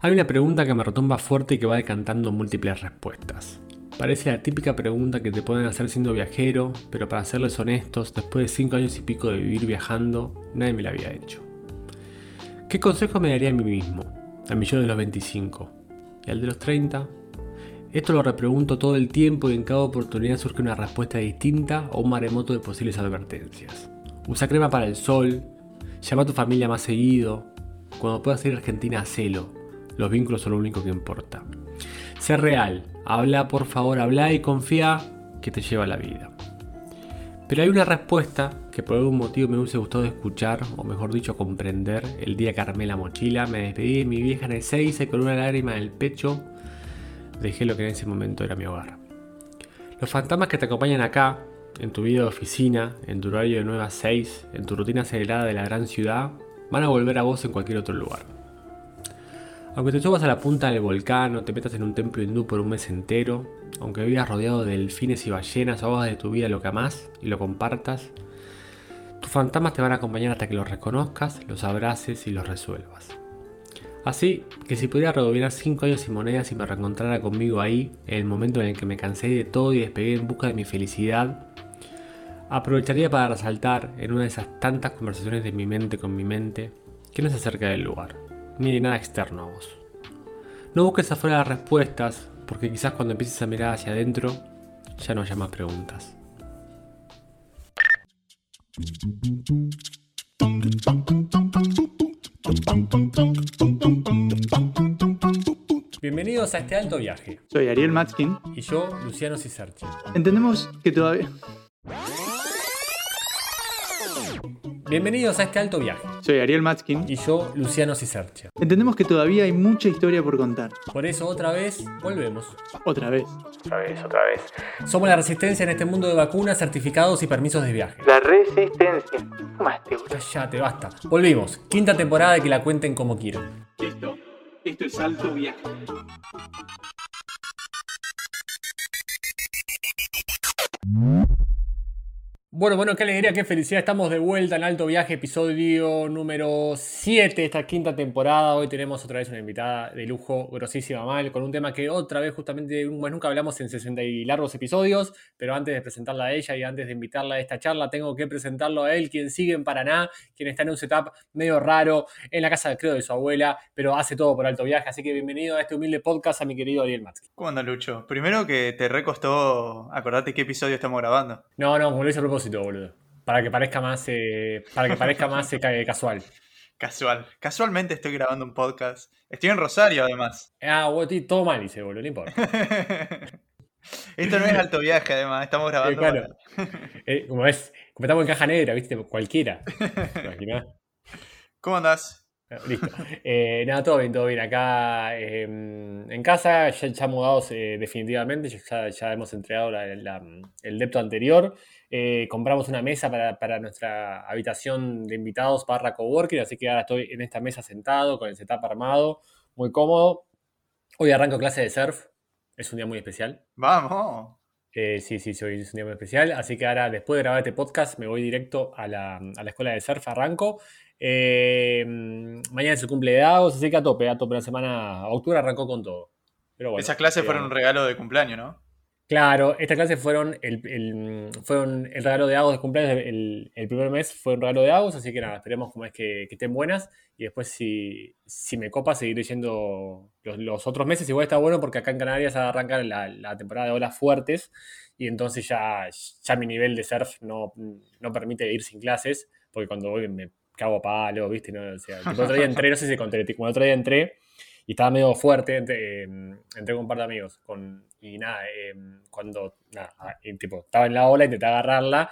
Hay una pregunta que me retumba fuerte y que va decantando múltiples respuestas. Parece la típica pregunta que te pueden hacer siendo viajero, pero para serles honestos, después de 5 años y pico de vivir viajando, nadie me la había hecho. ¿Qué consejo me daría a mí mismo, a mi yo de los 25? ¿Y al de los 30? Esto lo repregunto todo el tiempo y en cada oportunidad surge una respuesta distinta o un maremoto de posibles advertencias. Usa crema para el sol, llama a tu familia más seguido, cuando puedas ir a Argentina, hacelo. Los vínculos son lo único que importa. Sé real, habla por favor, habla y confía que te lleva la vida. Pero hay una respuesta que por algún motivo me hubiese gustado escuchar, o mejor dicho, comprender, el día que armé la mochila, me despedí de mi vieja en el 6 y con una lágrima en el pecho dejé lo que en ese momento era mi hogar. Los fantasmas que te acompañan acá, en tu vida de oficina, en tu horario de 9 a 6, en tu rutina acelerada de la gran ciudad, van a volver a vos en cualquier otro lugar. Aunque te subas a la punta del volcán o te metas en un templo hindú por un mes entero, aunque vivas rodeado de delfines y ballenas o hagas de tu vida lo que amás y lo compartas, tus fantasmas te van a acompañar hasta que los reconozcas, los abraces y los resuelvas. Así que si pudiera rebobinar 5 años sin monedas y me reencontrara conmigo ahí, en el momento en el que me cansé de todo y despegué en busca de mi felicidad, aprovecharía para resaltar en una de esas tantas conversaciones de mi mente con mi mente que no se acerca del lugar, ni de nada externo a vos. No busques afuera las respuestas, porque quizás cuando empieces a mirar hacia adentro, ya no haya más preguntas. Bienvenidos a este alto viaje. Soy Ariel Matskin. Y yo, Luciano Cisarchi. Entendemos que todavía... Bienvenidos a este alto viaje. Soy Ariel Matskin. Y yo, Luciano Cisarcha. Entendemos que todavía hay mucha historia por contar. Por eso otra vez volvemos. Otra vez. Otra vez, otra vez. Somos la resistencia en este mundo de vacunas, certificados y permisos de viaje. La resistencia. Más te te basta. Volvimos. Quinta temporada y que la cuenten como quieran. Esto, esto es alto viaje. Bueno, bueno, qué alegría, qué felicidad. Estamos de vuelta en Alto Viaje, episodio número 7 de esta quinta temporada. Hoy tenemos otra vez una invitada de lujo, grosísima mal, con un tema que otra vez justamente, nunca hablamos en 60 y largos episodios, pero antes de presentarla a ella y antes de invitarla a esta charla, tengo que presentarlo a él, quien sigue en Paraná, quien está en un setup medio raro, en la casa, creo, de su abuela, pero hace todo por Alto Viaje. Así que bienvenido a este humilde podcast a mi querido Ariel Matsky. ¿Cómo anda, Lucho? Primero que te recostó acordate qué episodio estamos grabando. No, no, como lo hice a propósito para que parezca más, eh, para que parezca más eh, casual. Casual. Casualmente estoy grabando un podcast. Estoy en Rosario, además. Ah, todo mal, dice, boludo, no importa. Esto no es alto viaje, además, estamos grabando. claro. Eh, como es, como estamos en caja negra, viste, cualquiera. ¿Cómo andás? Listo. nada, todo bien, todo bien. Acá em, en casa, ya, ya mudados definitivamente, ya, ya, hemos entregado el depto anterior. Eh, compramos una mesa para, nuestra habitación de invitados barra coworking, así que ahora estoy en esta mesa sentado con el setup armado, muy cómodo. Hoy arranco clase de surf, es un día muy especial. Vamos. Eh, sí, sí, hoy es un día muy especial, así que ahora después de grabar este podcast me voy directo a la, escuela de surf, arranco. Eh, mañana es el cumple de Davos, así que a tope, a tope la semana, octubre arrancó con todo. Pero Esas clases fueron un regalo de cumpleaños, ¿no? Claro, estas clases fueron el, fueron el regalo de Agos de cumpleaños. El, primer mes fue un regalo de Agos, así que nada, esperemos como es que, estén buenas. Y después, si, si me copa, seguir leyendo los, otros meses. Igual está bueno porque acá en Canarias arrancan la, la temporada de olas fuertes. Y entonces ya, ya mi nivel de surf no, no permite ir sin clases. Porque cuando voy me cago a palo, ¿viste? No, o sea, el otro día entré, no sé si conté, el otro día entré y estaba medio fuerte, entré, em, entré con un par de amigos. Con, y nada, em, cuando nada, ah, tipo, estaba en la ola, intenté agarrarla,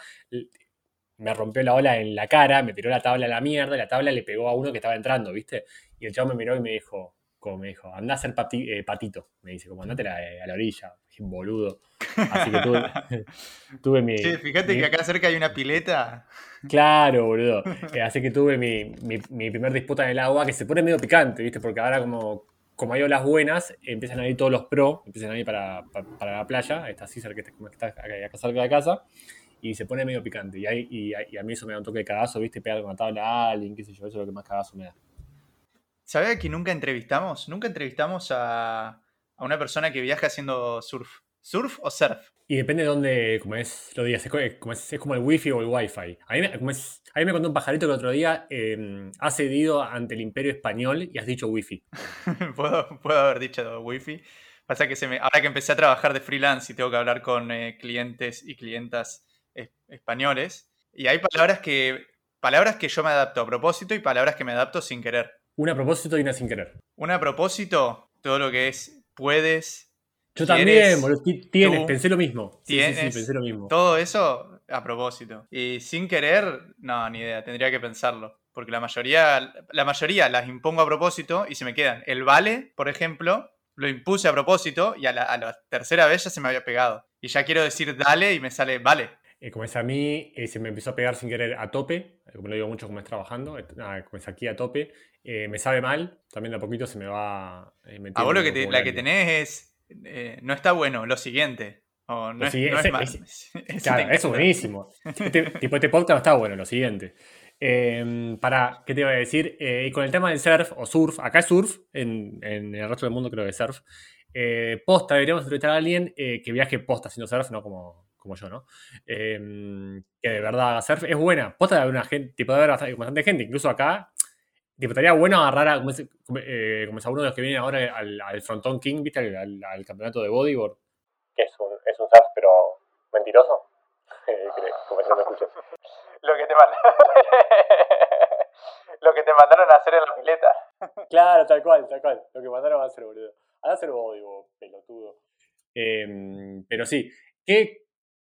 me rompió la ola en la cara, me tiró la tabla a la mierda, y la tabla le pegó a uno que estaba entrando, ¿viste? Y el chavo me miró y me dijo, como me dijo, anda a ser eh, patito, me dice, como andate eh, a la orilla, boludo. Así que tuve, tuve mi... Sí, fíjate que acá cerca hay una pileta. Claro, boludo. Eh, así que tuve mi, mi, primer disputa en el agua que se pone medio picante, ¿viste? Porque ahora como, como hay olas buenas, empiezan a ir todos los pro, empiezan a ir para, para, la playa, está César que está, acá, cerca de casa, y se pone medio picante. Y, y, a mí eso me da un toque de cagazo, ¿viste? Pegar con la tabla a alguien, qué sé yo, eso es lo que más cagazo me da. ¿Sabía que nunca entrevistamos? Nunca entrevistamos a, a una persona que viaja haciendo surf. ¿Surf o surf? Y depende de dónde, como es, lo digas, es como, es, es como el wifi o el wifi. A mí, me- como es- a mí me contó un pajarito que el otro día eh, has cedido ante el imperio español y has dicho wifi. puedo, puedo haber dicho wifi. Pasa que se me, ahora que empecé a trabajar de freelance y tengo que hablar con eh, clientes y clientas es- españoles, y hay palabras que, palabras que yo me adapto a propósito y palabras que me adapto sin querer. Una a propósito y una sin querer. Una a propósito, todo lo que es puedes, Yo ¿Quieres? también, boludo. ti- Tienes, Tú pensé lo mismo. Sí, sí, sí, tienes pensé lo mismo. todo eso a propósito. Y sin querer, no, ni idea, tendría que pensarlo. Porque la mayoría, la mayoría las impongo a propósito y se me quedan. El vale, por ejemplo, lo impuse a propósito y a la, a la tercera vez ya se me había pegado. Y ya quiero decir dale y me sale vale. Eh, como es a mí, eh, se me empezó a pegar sin querer a tope, como lo digo mucho como es trabajando, eh, es aquí a tope, eh, me sabe mal, también de a poquito se me va eh, metiendo A vos lo que te- la que tenés es, eh, no está bueno, lo siguiente. O no, Lo es, no es mal. Claro, eso es buenísimo. Este, tipo, este podcast no está bueno, lo siguiente. Eh, para, ¿qué te iba a decir? Eh, y con el tema del surf o surf, acá es surf, en, en el resto del mundo creo que es surf. Eh, posta, deberíamos entrevistar a alguien eh, que viaje posta haciendo surf, no como, como yo, ¿no? Eh, que de verdad haga surf. Es buena. Posta de haber una gente, tipo de haber bastante, bastante gente, incluso acá. Tipo, estaría bueno agarrar a, como es, como, eh, como es a uno de los que vienen ahora al, al Frontón King, ¿viste? Al, al- al campeonato de bodyboard. Que es un, es un surf, pero mentiroso. como si no me escuchas. Lo que te mandaron. lo que te mandaron a hacer en la pileta. Claro, tal cual, tal cual. Lo que mandaron a hacer, boludo. A hacer bodyboard, pelotudo. Eh, pero sí, ¿qué,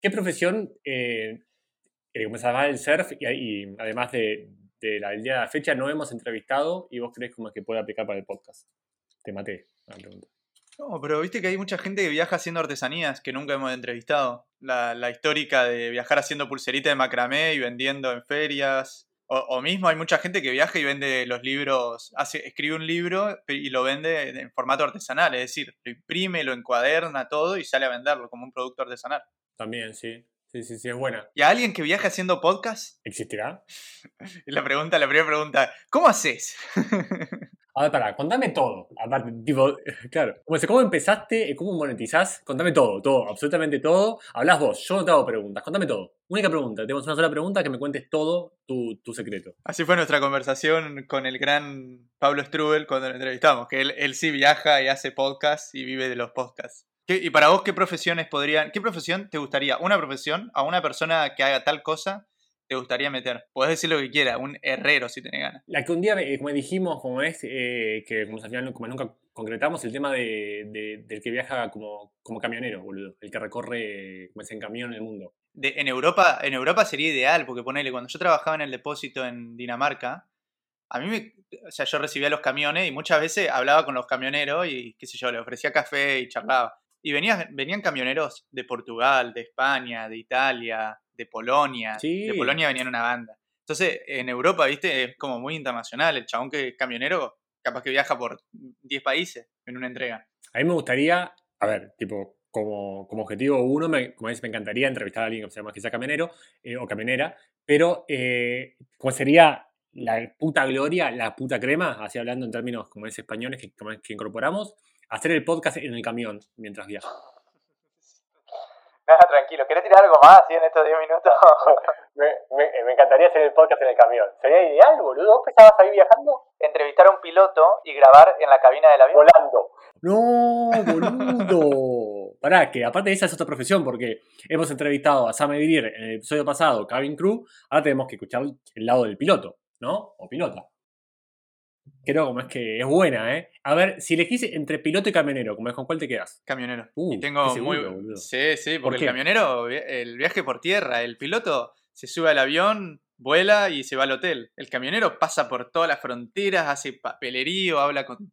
qué profesión eh, eh, llama el surf y, además de, la del día de la fecha no hemos entrevistado y vos crees como que puede aplicar para el podcast? Te maté la pregunta. No, pero viste que hay mucha gente que viaja haciendo artesanías que nunca hemos entrevistado. La, la histórica de viajar haciendo pulserita de macramé y vendiendo en ferias. O, o mismo hay mucha gente que viaja y vende los libros, hace, escribe un libro y lo vende en formato artesanal, es decir, lo imprime, lo encuaderna todo y sale a venderlo como un producto artesanal. También, sí. Sí, sí, sí, es buena. ¿Y a alguien que viaja haciendo podcast? ¿Existirá? La pregunta, la primera pregunta, ¿cómo haces? A ver, pará, contame todo. Aparte, tipo, claro. ¿cómo empezaste? ¿Cómo monetizás? Contame todo, todo, absolutamente todo. Hablas vos, yo no te hago preguntas, contame todo. Única pregunta, tenemos una sola pregunta que me cuentes todo tu, tu secreto. Así fue nuestra conversación con el gran Pablo Strubel cuando lo entrevistamos, que él, él sí viaja y hace podcast y vive de los podcasts. ¿Qué- ¿Y para vos qué profesiones podrían, qué profesión te gustaría, una profesión a una persona que haga tal cosa, te gustaría meter? Podés decir lo que quiera, un herrero si tenés ganas. La que un día, eh, como dijimos, como es, eh, que como al final como nunca concretamos, el tema de, de- del que viaja como, como camionero, boludo. El que recorre como es en camión el mundo. De- en, Europa, en Europa sería ideal, porque ponele, cuando yo trabajaba en el depósito en Dinamarca, a mí me, o sea, yo recibía los camiones y muchas veces hablaba con los camioneros y qué sé yo, le ofrecía café y charlaba. Y venían, venían camioneros de Portugal, de España, de Italia, de Polonia. Sí. De Polonia venían una banda. Entonces, en Europa, viste, es como muy internacional. El chabón que es camionero, capaz que viaja por 10 países en una entrega. A mí me gustaría, a ver, tipo, como, como objetivo uno, me, como es, me encantaría entrevistar a alguien que se llama que sea camionero eh, o camionera, pero eh, ¿cuál sería la puta gloria, la puta crema, así hablando en términos como es españoles que, que incorporamos, hacer el podcast en el camión mientras viaja. Nada, tranquilo. ¿Querés tirar algo más en estos 10 minutos? me, encantaría hacer el podcast en el camión. Sería ideal, boludo. ¿Vos pensabas ahí viajando? Entrevistar a un piloto y grabar en la cabina del avión. Volando. No, boludo. Pará, que aparte de esa es otra profesión, porque hemos entrevistado a Sam Edrier en el episodio pasado, Cabin Crew, ahora tenemos que escuchar el lado del piloto, ¿no? O pilota. Creo como es que es buena, ¿eh? A ver, si elegís entre piloto y camionero, como es con cuál te quedas. Camionero. Uh, y tengo seguro, muy. Sí, sí, ¿Por porque el qué? camionero, el viaje por tierra, el piloto se sube al avión, vuela y se va al hotel. El camionero pasa por todas las fronteras, hace papelerío, habla con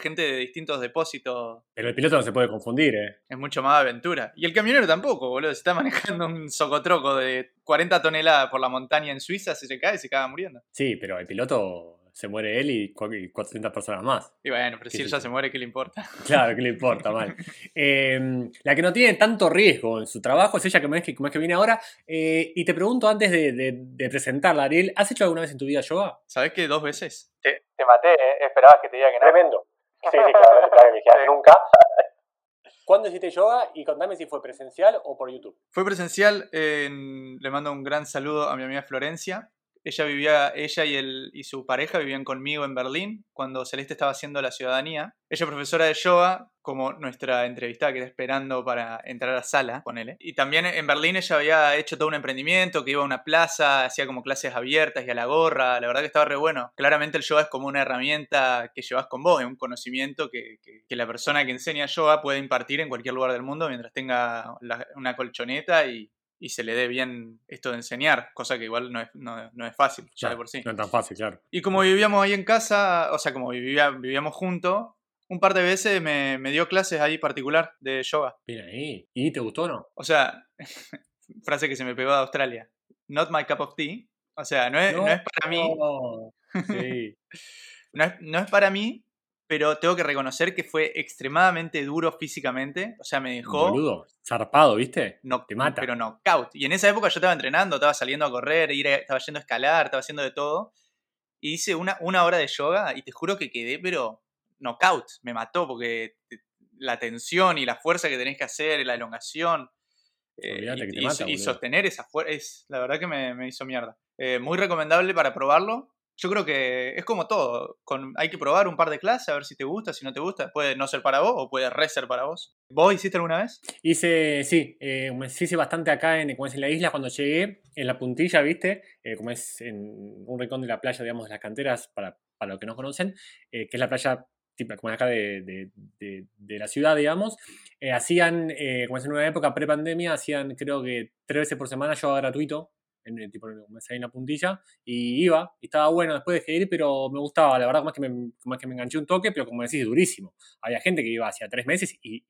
gente de distintos depósitos. Pero el piloto no se puede confundir, ¿eh? Es mucho más aventura. Y el camionero tampoco, boludo. Se está manejando un socotroco de 40 toneladas por la montaña en Suiza, se le cae y se acaba muriendo. Sí, pero el piloto se muere él y, 400 personas más. Y bueno, pero si él ya se muere, ¿qué le importa? Claro, ¿qué le importa, mal. Em, la que no tiene tanto riesgo en su trabajo es ella que me es que, que viene ahora. Eh, y te pregunto antes de, presentarla, Ariel, ¿has hecho alguna vez en tu vida yoga? ¿Sabes que dos veces? Te, maté, ¿eh? esperabas que te diga que no. Tremendo. Sí, sí, claro, claro, nunca. ¿Cuándo hiciste yoga? Y contame si fue presencial o por YouTube. Fue presencial. le mando un gran saludo a mi amiga Florencia. Ella vivía, ella y, el, y su pareja vivían conmigo en Berlín cuando Celeste estaba haciendo la ciudadanía. Ella es profesora de yoga, como nuestra entrevistada que está esperando para entrar a la sala, ponele. Y también en Berlín ella había hecho todo un emprendimiento, que iba a una plaza, hacía como clases abiertas y a la gorra. La verdad que estaba re bueno. Claramente el yoga es como una herramienta que llevas con vos, es un conocimiento que, que, la persona que enseña yoga puede impartir en cualquier lugar del mundo mientras tenga una colchoneta y, y se le dé bien esto de enseñar, cosa que igual no es, no, es fácil, ya de por sí. No es tan fácil, claro. Y como vivíamos ahí en casa, o sea, como vivía, vivíamos juntos, un par de veces me, dio clases ahí particular de yoga. Mira ahí. ¿Y te gustó o no? O sea, frase que se me pegó de Australia. Not my cup of tea. O sea, no es, no, es para mí. Sí. no, es, no es para mí, pero tengo que reconocer que fue extremadamente duro físicamente. O sea, me dejó. Boludo, zarpado, ¿viste? No, te mata. Pero knockout. Y en esa época yo estaba entrenando, estaba saliendo a correr, estaba yendo a escalar, estaba haciendo de todo. Y hice una, una hora de yoga y te juro que quedé, pero knockout. Me mató porque la tensión y la fuerza que tenés que hacer, la elongación. Eh, y, sostener esa fuerza, es, la verdad que me, hizo mierda. Eh, muy recomendable para probarlo yo creo que es como todo. Con, hay que probar un par de clases a ver si te gusta, si no te gusta. Puede no ser para vos o puede re ser para vos. ¿Vos hiciste alguna vez? Hice, sí, eh, hice bastante acá en, como es en la isla cuando llegué, en la puntilla, ¿viste? Eh, como es en un rincón de la playa, digamos, de las canteras, para, para los que no conocen, eh, que es la playa como acá de, de, la ciudad, digamos. Eh, hacían, como es en una época pre-pandemia, hacían creo que tres veces por semana yoga gratuito en, el tipo, me salí en la puntilla, y iba, y estaba bueno, después dejé de ir, pero me gustaba, la verdad, como es que me, como es que me enganché un toque, pero como decís, durísimo. Había gente que iba hacía tres meses y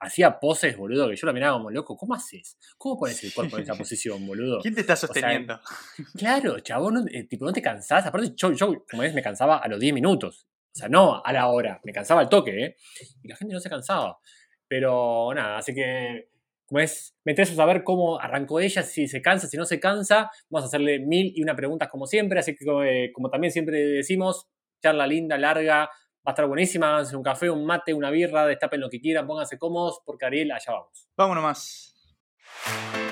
hacía poses, boludo, que yo la miraba como loco, ¿cómo haces? ¿Cómo pones el cuerpo en esa posición, boludo? ¿Quién te está sosteniendo? claro, chabón, eh, tipo, no te cansás, aparte yo, yo, como ves, me cansaba a los 10 minutos, o sea, no a la hora, me cansaba al toque, ¿eh? Y la gente no se cansaba. Pero nada, así que como es, me interesa saber cómo arrancó ella, si se cansa, si no se cansa. Vamos a hacerle mil y una preguntas como siempre, así que eh, como también siempre decimos, charla linda, larga, va a estar buenísima, háganse un café, un mate, una birra, destapen lo que quieran, pónganse cómodos, porque Ariel, allá vamos. Vámonos más.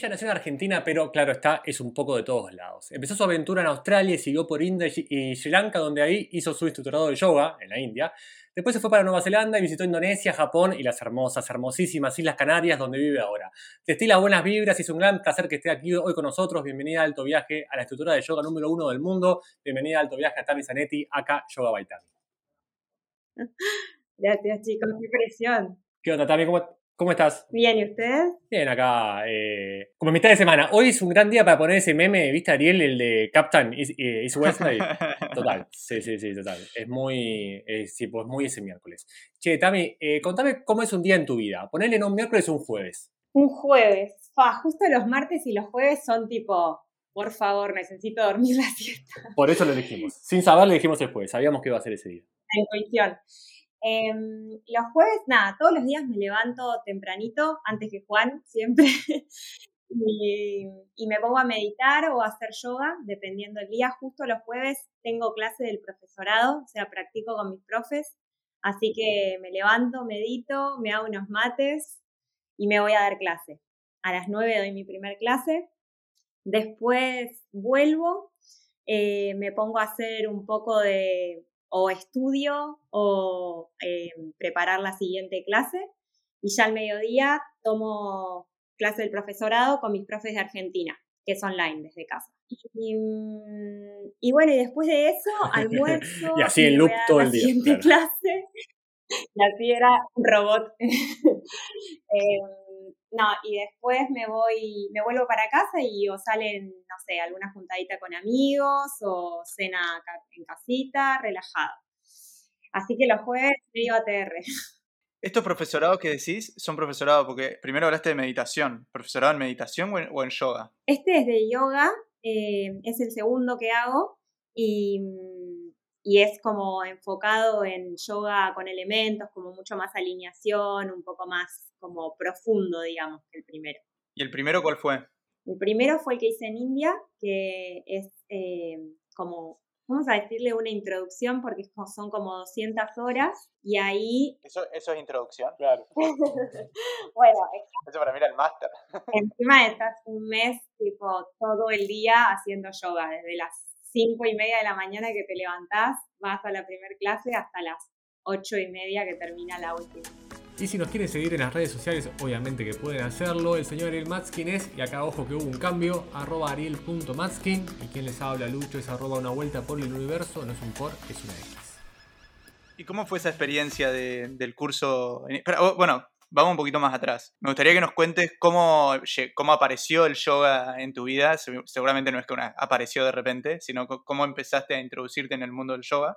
Ella nació en Argentina, pero claro está, es un poco de todos lados. Empezó su aventura en Australia y siguió por India y Sri Lanka, donde ahí hizo su instructorado de yoga en la India. Después se fue para Nueva Zelanda y visitó Indonesia, Japón y las hermosas, hermosísimas Islas Canarias, donde vive ahora. Te estila buenas vibras y es un gran placer que esté aquí hoy con nosotros. Bienvenida a Alto Viaje, a la estructura de yoga número uno del mundo. Bienvenida a Alto Viaje a Tami Zanetti, acá Yoga Baitami. Gracias chicos, qué presión. ¿Qué onda, Tami? ¿Cómo, ¿Cómo estás? Bien, ¿y usted? Bien, acá, eh, como mitad de semana. Hoy es un gran día para poner ese meme, ¿viste, Ariel? El de Captain is, eh, Total, sí, sí, sí, total. Es muy, sí, pues muy ese miércoles. Che, Tami, eh, contame cómo es un día en tu vida. Ponele en un miércoles o un jueves. Un jueves. Fa, justo los martes y los jueves son tipo, por favor, necesito dormir la siesta. Por eso lo elegimos. Sin saber, lo dijimos después. Sabíamos que iba a ser ese día. En intuición. Em, los jueves, nada, todos los días me levanto tempranito, antes que Juan, siempre, y, me pongo a meditar o a hacer yoga, dependiendo del día. Justo los jueves tengo clase del profesorado, o sea, practico con mis profes, Así que me levanto, medito, me hago unos mates y me voy a dar clase. A las 9 doy mi primer clase. Después vuelvo, eh, me pongo a hacer un poco de o estudio o eh, preparar la siguiente clase. Y ya al mediodía tomo clase del profesorado con mis profes de Argentina, que es online desde casa. Y, mm, bueno, y después de eso, almuerzo. y así en loop todo el día. Siguiente clase. Y así era un robot. Em, no, y después me voy, me vuelvo para casa y o salen, no sé, alguna juntadita con amigos o cena en casita, relajado. Así que los jueves medio ATR. ¿Estos profesorados que decís son profesorados? Porque primero hablaste de meditación. ¿Profesorado en meditación o en, yoga? Este es de yoga, eh, es el segundo que hago y, y, es como enfocado en yoga con elementos, como mucho más alineación, un poco más como profundo, digamos, que el primero. ¿Y el primero cuál fue? El primero fue el que hice en India, que es eh, como vamos a decirle una introducción porque son como 200 horas y ahí... ¿Eso, eso es introducción? Claro. bueno, eso para mí era el máster. encima estás un mes tipo todo el día haciendo yoga, desde las 5 y media de la mañana que te levantás, vas a la primera clase hasta las 8 y media que termina la última. Y si nos quieren seguir en las redes sociales, obviamente que pueden hacerlo. El señor Ariel Matskin es, y acá ojo que hubo un cambio, arroba ariel.matskin. Y quien les habla, Lucho, es arroba una vuelta por el universo, no es un por, es una X. ¿Y cómo fue esa experiencia del curso? Bueno, vamos un poquito más atrás. Me gustaría que nos cuentes cómo, cómo apareció el yoga en tu vida. Seguramente no es que apareció de repente, sino cómo empezaste a introducirte en el mundo del yoga.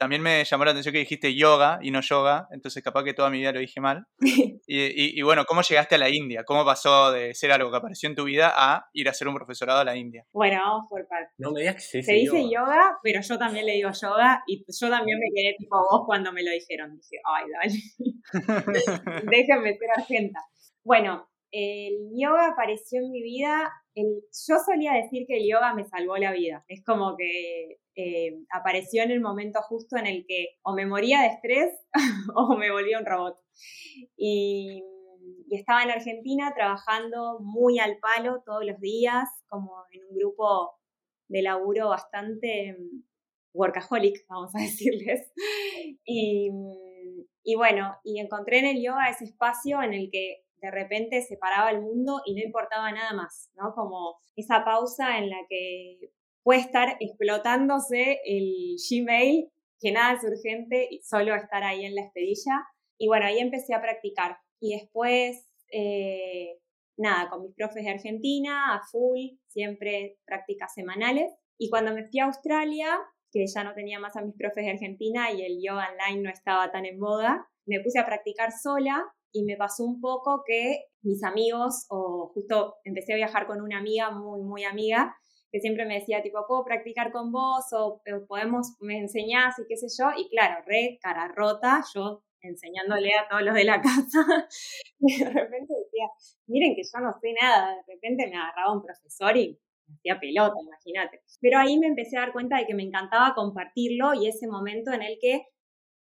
También me llamó la atención que dijiste yoga y no yoga, entonces capaz que toda mi vida lo dije mal. y, bueno, ¿cómo llegaste a la India? ¿Cómo pasó de ser algo que apareció en tu vida a ir a ser un profesorado a la India? Bueno, vamos por partes. No me digas que se dice, se dice yoga. pero yo también le digo yoga y yo también me quedé tipo vos cuando me lo dijeron. Dije, ay, dale, déjenme ser argenta. Bueno, el yoga apareció en mi vida. Yo solía decir que el yoga me salvó la vida. Es como que eh, apareció en el momento justo en el que o me moría de estrés o me volvía un robot. Y, estaba en Argentina trabajando muy al palo todos los días, como en un grupo de laburo bastante mm, workaholic, vamos a decirles. Y, y bueno, y encontré en el yoga ese espacio en el que de repente se paraba el mundo y no importaba nada más, ¿no? Como esa pausa en la que puede estar explotándose el Gmail, que nada es urgente, y solo estar ahí en la estadilla. Y bueno, ahí empecé a practicar. Y después, eh, nada, con mis profes de Argentina, a full, siempre prácticas semanales. Y cuando me fui a Australia, que ya no tenía más a mis profes de Argentina y el yoga online no estaba tan en moda, me puse a practicar sola y me pasó un poco que mis amigos, o justo empecé a viajar con una amiga muy, muy amiga, que siempre me decía, tipo, ¿puedo practicar con vos? O podemos, me enseñás y qué sé yo. Y claro, re cara rota, yo enseñándole a todos los de la casa. y de repente decía, miren que yo no sé nada. De repente me agarraba un profesor y me hacía pelota, imagínate. Pero ahí me empecé a dar cuenta de que me encantaba compartirlo y ese momento en el que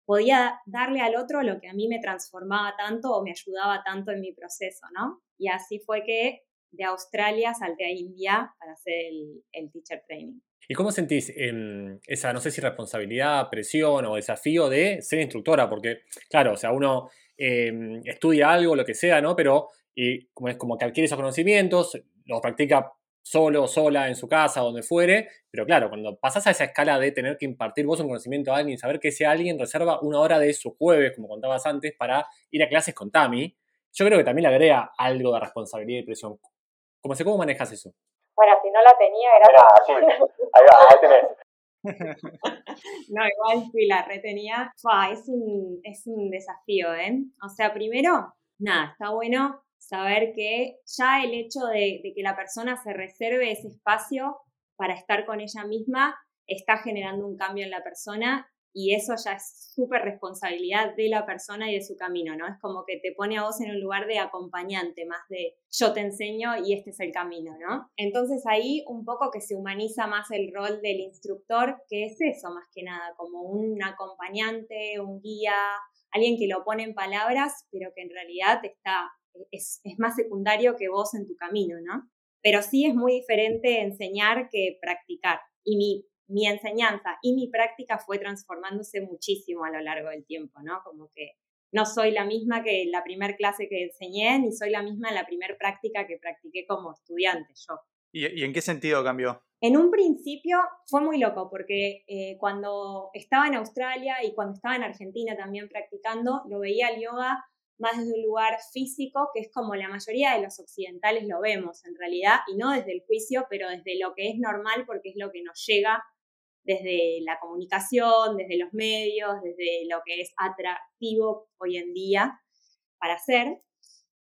podía darle al otro lo que a mí me transformaba tanto o me ayudaba tanto en mi proceso, ¿no? Y así fue que de Australia salté a India para hacer el, teacher training. ¿Y cómo sentís esa, no sé si responsabilidad, presión o desafío de ser instructora? Porque, claro, o sea, uno em, estudia algo, lo que sea, ¿no? Pero y como es como que adquiere esos conocimientos, los practica solo o sola en su casa, donde fuere, pero claro, cuando pasas a esa escala de tener que impartir vos un conocimiento a alguien, saber que ese alguien reserva una hora de su jueves, como contabas antes, para ir a clases con Tami, yo creo que también le agrega algo de responsabilidad y presión. ¿Cómo, sé, ¿Cómo manejas eso? Bueno, si no la tenía, era... ahí va, ahí tenés. no, igual si la retenía. es, un, es un desafío, ¿eh? O sea, primero, nada, está bueno saber que ya el hecho de, que la persona se reserve ese espacio para estar con ella misma está generando un cambio en la persona y eso ya es súper responsabilidad de la persona y de su camino, ¿no? Es como que te pone a vos en un lugar de acompañante, más de yo te enseño y este es el camino, ¿no? Entonces ahí un poco que se humaniza más el rol del instructor, que es eso más que nada, como un acompañante, un guía, alguien que lo pone en palabras, pero que en realidad está, es, es más secundario que vos en tu camino, ¿no? Pero sí es muy diferente enseñar que practicar. Y mi mi enseñanza y mi práctica fue transformándose muchísimo a lo largo del tiempo, ¿no? Como que no soy la misma que la primer clase que enseñé, ni soy la misma en la primer práctica que practiqué como estudiante yo. ¿Y, en qué sentido cambió? En un principio fue muy loco porque eh, cuando estaba en Australia y cuando estaba en Argentina también practicando, lo veía el yoga más desde un lugar físico, que es como la mayoría de los occidentales lo vemos en realidad, y no desde el juicio, pero desde lo que es normal porque es lo que nos llega desde la comunicación, desde los medios, desde lo que es atractivo hoy en día para hacer.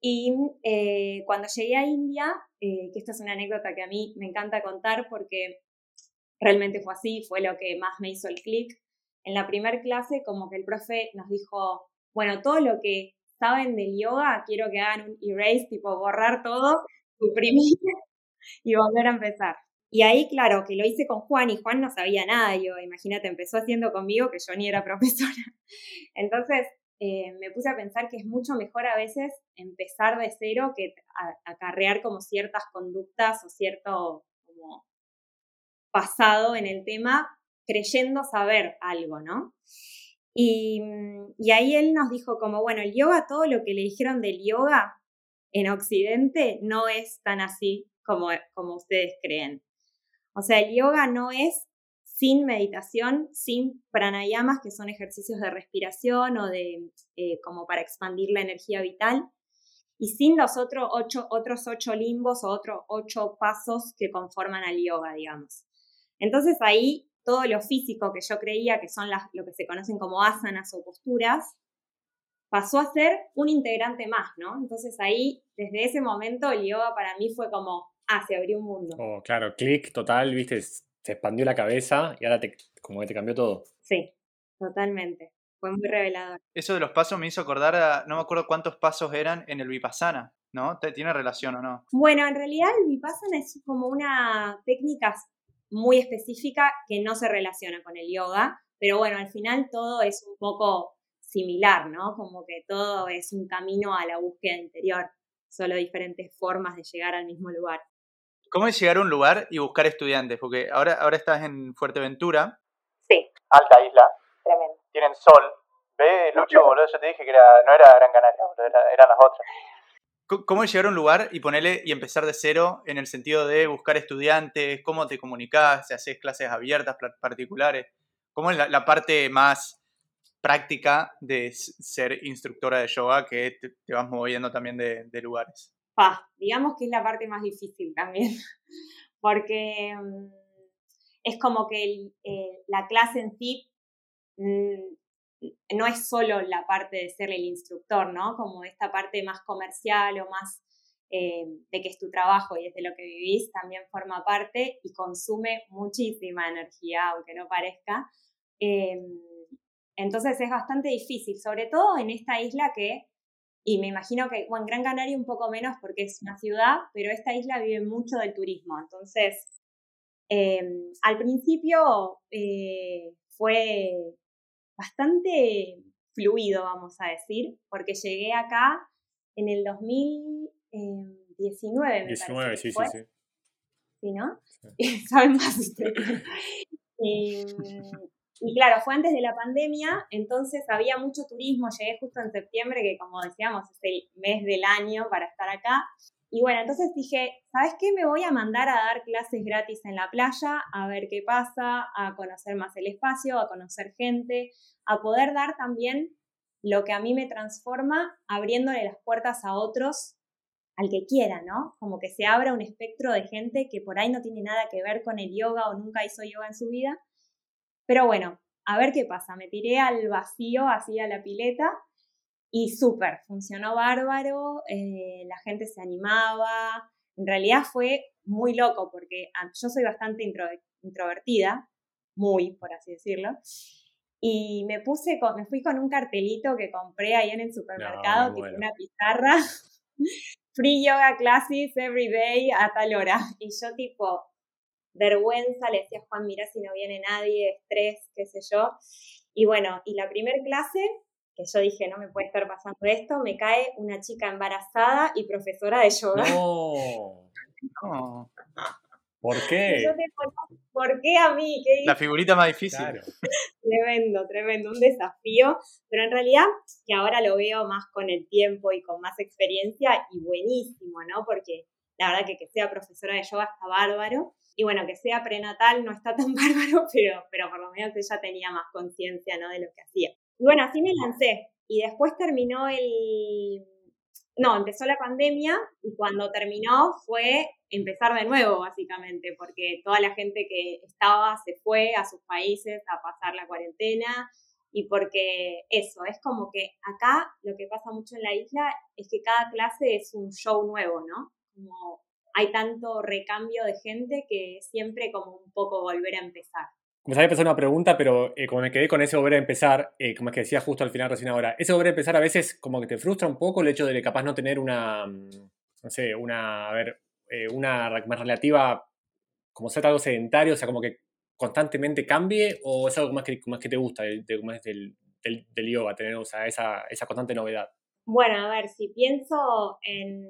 Y eh, cuando llegué a India, eh, que esta es una anécdota que a mí me encanta contar porque realmente fue así, fue lo que más me hizo el clic. En la primera clase, como que el profe nos dijo, bueno, todo lo que saben del yoga, quiero que hagan un erase, tipo borrar todo, suprimir y volver a empezar. Y ahí, claro, que lo hice con Juan y Juan no sabía nada. Yo, imagínate, empezó haciendo conmigo que yo ni era profesora. Entonces, eh, me puse a pensar que es mucho mejor a veces empezar de cero que acarrear como ciertas conductas o cierto como pasado en el tema creyendo saber algo, ¿no? Y, y, ahí él nos dijo como, bueno, el yoga, todo lo que le dijeron del yoga en Occidente no es tan así como, como ustedes creen. O sea, el yoga no es sin meditación, sin pranayamas, que son ejercicios de respiración o de eh, como para expandir la energía vital, y sin los otros ocho, otros ocho limbos o otros ocho pasos que conforman al yoga, digamos. Entonces ahí todo lo físico que yo creía que son las, lo que se conocen como asanas o posturas, pasó a ser un integrante más, ¿no? Entonces ahí, desde ese momento, el yoga para mí fue como, ah, se abrió un mundo. Oh, claro, clic total, viste, se expandió la cabeza y ahora te, como que te cambió todo. Sí, totalmente. Fue muy revelador. Eso de los pasos me hizo acordar a, no me acuerdo cuántos pasos eran en el Vipassana, ¿no? ¿Tiene relación o no? Bueno, en realidad el Vipassana es como una técnica muy específica que no se relaciona con el yoga, pero bueno, al final todo es un poco similar, ¿no? Como que todo es un camino a la búsqueda interior, solo diferentes formas de llegar al mismo lugar. ¿Cómo es llegar a un lugar y buscar estudiantes? Porque ahora, ahora estás en Fuerteventura. Sí. Alta isla. Tremendo. Tienen sol. Ve, Lucho, boludo, yo te dije que era, no era Gran Canaria, eran las otras. ¿Cómo llegar a un lugar y ponerle y empezar de cero en el sentido de buscar estudiantes? ¿Cómo te comunicas? ¿Si haces clases abiertas, particulares? ¿Cómo es la, parte más práctica de ser instructora de yoga que te, vas moviendo también de, de lugares? digamos que es la parte más difícil también, porque mm, es como que eh, la clase en sí mm, no es solo la parte de ser el instructor, ¿no? Como esta parte más comercial o más eh, de que es tu trabajo y es de lo que vivís, también forma parte y consume muchísima energía, aunque no parezca. Em, entonces es bastante difícil, sobre todo en esta isla que y me imagino que, bueno, en Gran Canaria un poco menos porque es una ciudad, pero esta isla vive mucho del turismo. Entonces, em, al principio eh, fue bastante fluido, vamos a decir, porque llegué acá en el 2019, me 19, sí, sí, sí. ¿Sí, no? Saben más ustedes. y, y claro, fue antes de la pandemia, entonces había mucho turismo, llegué justo en septiembre, que como decíamos es el mes del año para estar acá. Y bueno, entonces dije, ¿sabes qué? Me voy a mandar a dar clases gratis en la playa, a ver qué pasa, a conocer más el espacio, a conocer gente, a poder dar también lo que a mí me transforma, abriéndole las puertas a otros, al que quiera, ¿no? Como que se abra un espectro de gente que por ahí no tiene nada que ver con el yoga o nunca hizo yoga en su vida pero bueno, a ver qué pasa. Me tiré al vacío, así a la pileta, y súper, funcionó bárbaro, eh, la gente se animaba. En realidad fue muy loco porque yo soy bastante introvertida, muy, por así decirlo. Y me puse, con, me fui con un cartelito que compré ahí en el supermercado, tipo una pizarra, free yoga classes every day a tal hora. Y yo tipo, vergüenza, le decía a Juan, mira si no viene nadie, estrés, qué sé yo. Y bueno, y la primer clase, que yo dije, no me puede estar pasando esto, me cae una chica embarazada y profesora de yoga. No. ¿Por qué? ¿Por qué a mí? La figurita más difícil. Tremendo, tremendo, un desafío, pero en realidad que ahora lo veo más con el tiempo y con más experiencia y buenísimo, ¿no? Porque la verdad que que sea profesora de yoga está bárbaro y bueno, que sea prenatal no está tan bárbaro, pero, pero por lo menos ella tenía más conciencia, ¿no? De lo que hacía. Y bueno, así me lancé y después terminó el... No, empezó la pandemia y cuando terminó fue empezar de nuevo, básicamente, porque toda la gente que estaba se fue a sus países a pasar la cuarentena y porque eso, es como que acá lo que pasa mucho en la isla es que cada clase es un show nuevo, ¿no? Como hay tanto recambio de gente que siempre como un poco volver a empezar. Me sabía empezar una pregunta, pero eh, como me quedé con ese volver a empezar, eh, como es que decía justo al final recién ahora, ese volver a empezar a veces como que te frustra un poco el hecho de capaz no tener una, mm, no sé, una, a ver, eh, una más relativa, como ser algo sedentario, o sea, como que constantemente cambie, o es algo más que, más que te gusta de, del, del, yoga, tener esa, esa constante novedad? Bueno, a ver, si pienso en,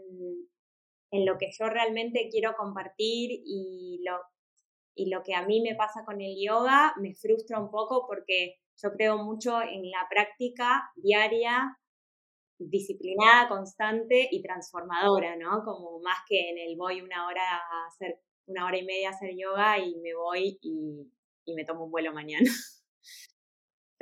en lo que yo realmente quiero compartir y lo, y lo que a mí me pasa con el yoga, me frustra un poco porque yo creo mucho en la práctica diaria disciplinada, constante y transformadora, ¿no? Como más que en el voy una hora a hacer, una hora y media a hacer yoga y me voy y, me tomo un vuelo mañana.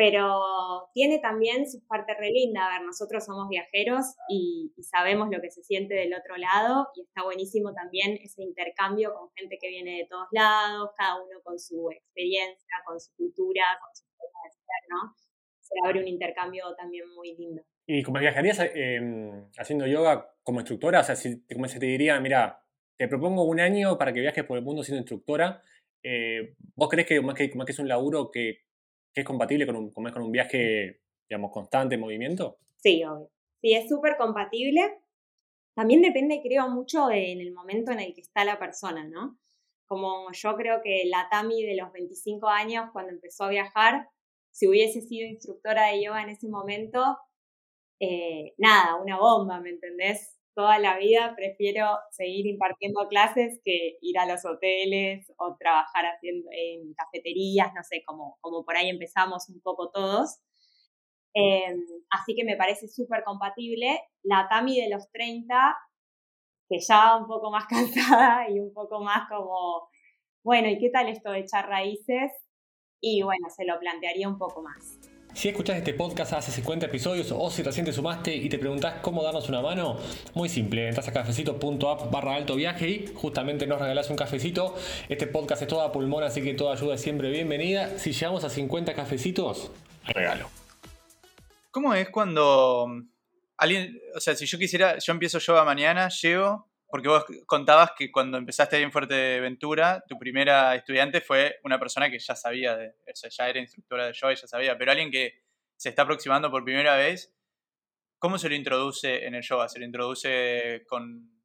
Pero tiene también sus partes re lindas. A ver, nosotros somos viajeros y, sabemos lo que se siente del otro lado y está buenísimo también ese intercambio con gente que viene de todos lados, cada uno con su experiencia, con su cultura, con su forma de ser, ¿no? Se abre un intercambio también muy lindo. ¿Y cómo viajarías em, haciendo yoga como instructora? O sea, si, como se te diría, mira, te propongo un año para que viajes por el mundo siendo instructora, eh, ¿vos crees que más, que que es un laburo que, es compatible con un, con un viaje, digamos, constante en movimiento? Sí, obvio. Sí, es súper compatible. También depende, creo, mucho en el momento en el que está la persona, ¿no? Como yo creo que la Tami de los 25 años, cuando empezó a viajar, si hubiese sido instructora de yoga en ese momento, eh, nada, una bomba, ¿me entendés? Toda la vida prefiero seguir impartiendo clases que ir a los hoteles o trabajar haciendo en cafeterías, no sé, como, como por ahí empezamos un poco todos. Em, así que me parece súper compatible. La Tami de los 30, que ya va un poco más cansada y un poco más como, bueno, ¿y qué tal esto de echar raíces? Y bueno, se lo plantearía un poco más. Si escuchas este podcast hace 50 episodios o si recién te sumaste y te preguntás cómo darnos una mano, muy simple, entras a cafecito.app barra alto viaje y justamente nos regalás un cafecito. Este podcast es toda pulmón, así que toda ayuda es siempre bienvenida. Si llegamos a 50 cafecitos, regalo. ¿Cómo es cuando alguien, o sea, si yo quisiera, yo empiezo yoga mañana, llego, porque vos contabas que cuando empezaste ahí en Fuerteventura, tu primera estudiante fue una persona que ya sabía, de, o sea, ya era instructora de yoga y ya sabía, pero alguien que se está aproximando por primera vez, ¿cómo se lo introduce en el yoga? ¿Se lo introduce con...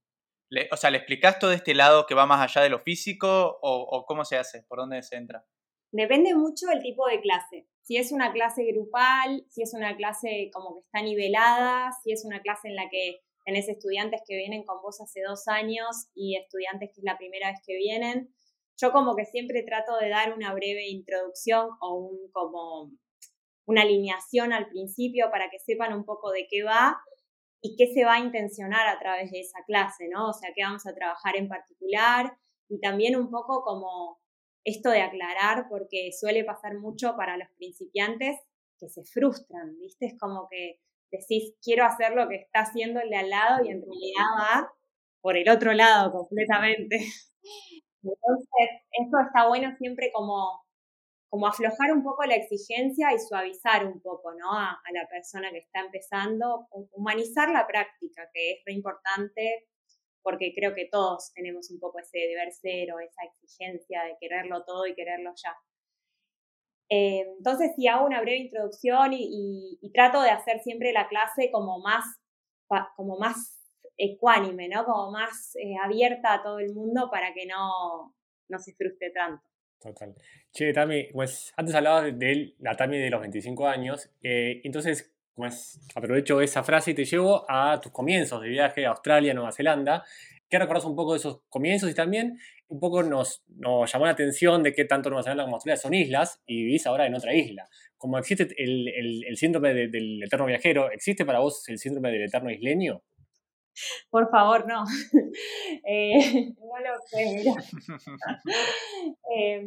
o sea, ¿le explicas todo este lado que va más allá de lo físico o, o cómo se hace? ¿Por dónde se entra? Depende mucho del tipo de clase. Si es una clase grupal, si es una clase como que está nivelada, si es una clase en la que tenés estudiantes que vienen con vos hace dos años y estudiantes que es la primera vez que vienen. Yo como que siempre trato de dar una breve introducción o un, como una alineación al principio para que sepan un poco de qué va y qué se va a intencionar a través de esa clase, ¿no? O sea, qué vamos a trabajar en particular y también un poco como esto de aclarar, porque suele pasar mucho para los principiantes que se frustran, ¿viste? Es como que decís, quiero hacer lo que está haciendo el de al lado y en realidad va por el otro lado completamente. Entonces, eso está bueno siempre como, como aflojar un poco la exigencia y suavizar un poco, ¿no? A, la persona que está empezando, humanizar la práctica, que es re importante porque creo que todos tenemos un poco ese deber ser o esa exigencia de quererlo todo y quererlo ya. Eh, entonces sí hago una breve introducción y, trato de hacer siempre la clase como más, como más ecuánime, ¿no? Como más eh, abierta a todo el mundo para que no, no se frustre tanto. Total. Che, Tami, pues antes hablabas de, la Tami de los 25 años, eh, entonces pues aprovecho esa frase y te llevo a tus comienzos de viaje a Australia, Nueva Zelanda. ¿Qué recordás un poco de esos comienzos? Y también un poco nos, nos llamó la atención de que tanto Nueva Zelanda como Australia son islas y vivís ahora en otra isla. Como existe el, el, síndrome del eterno viajero, ¿existe para vos el síndrome del eterno isleño? Por favor, no. eh, no lo sé, mira. eh,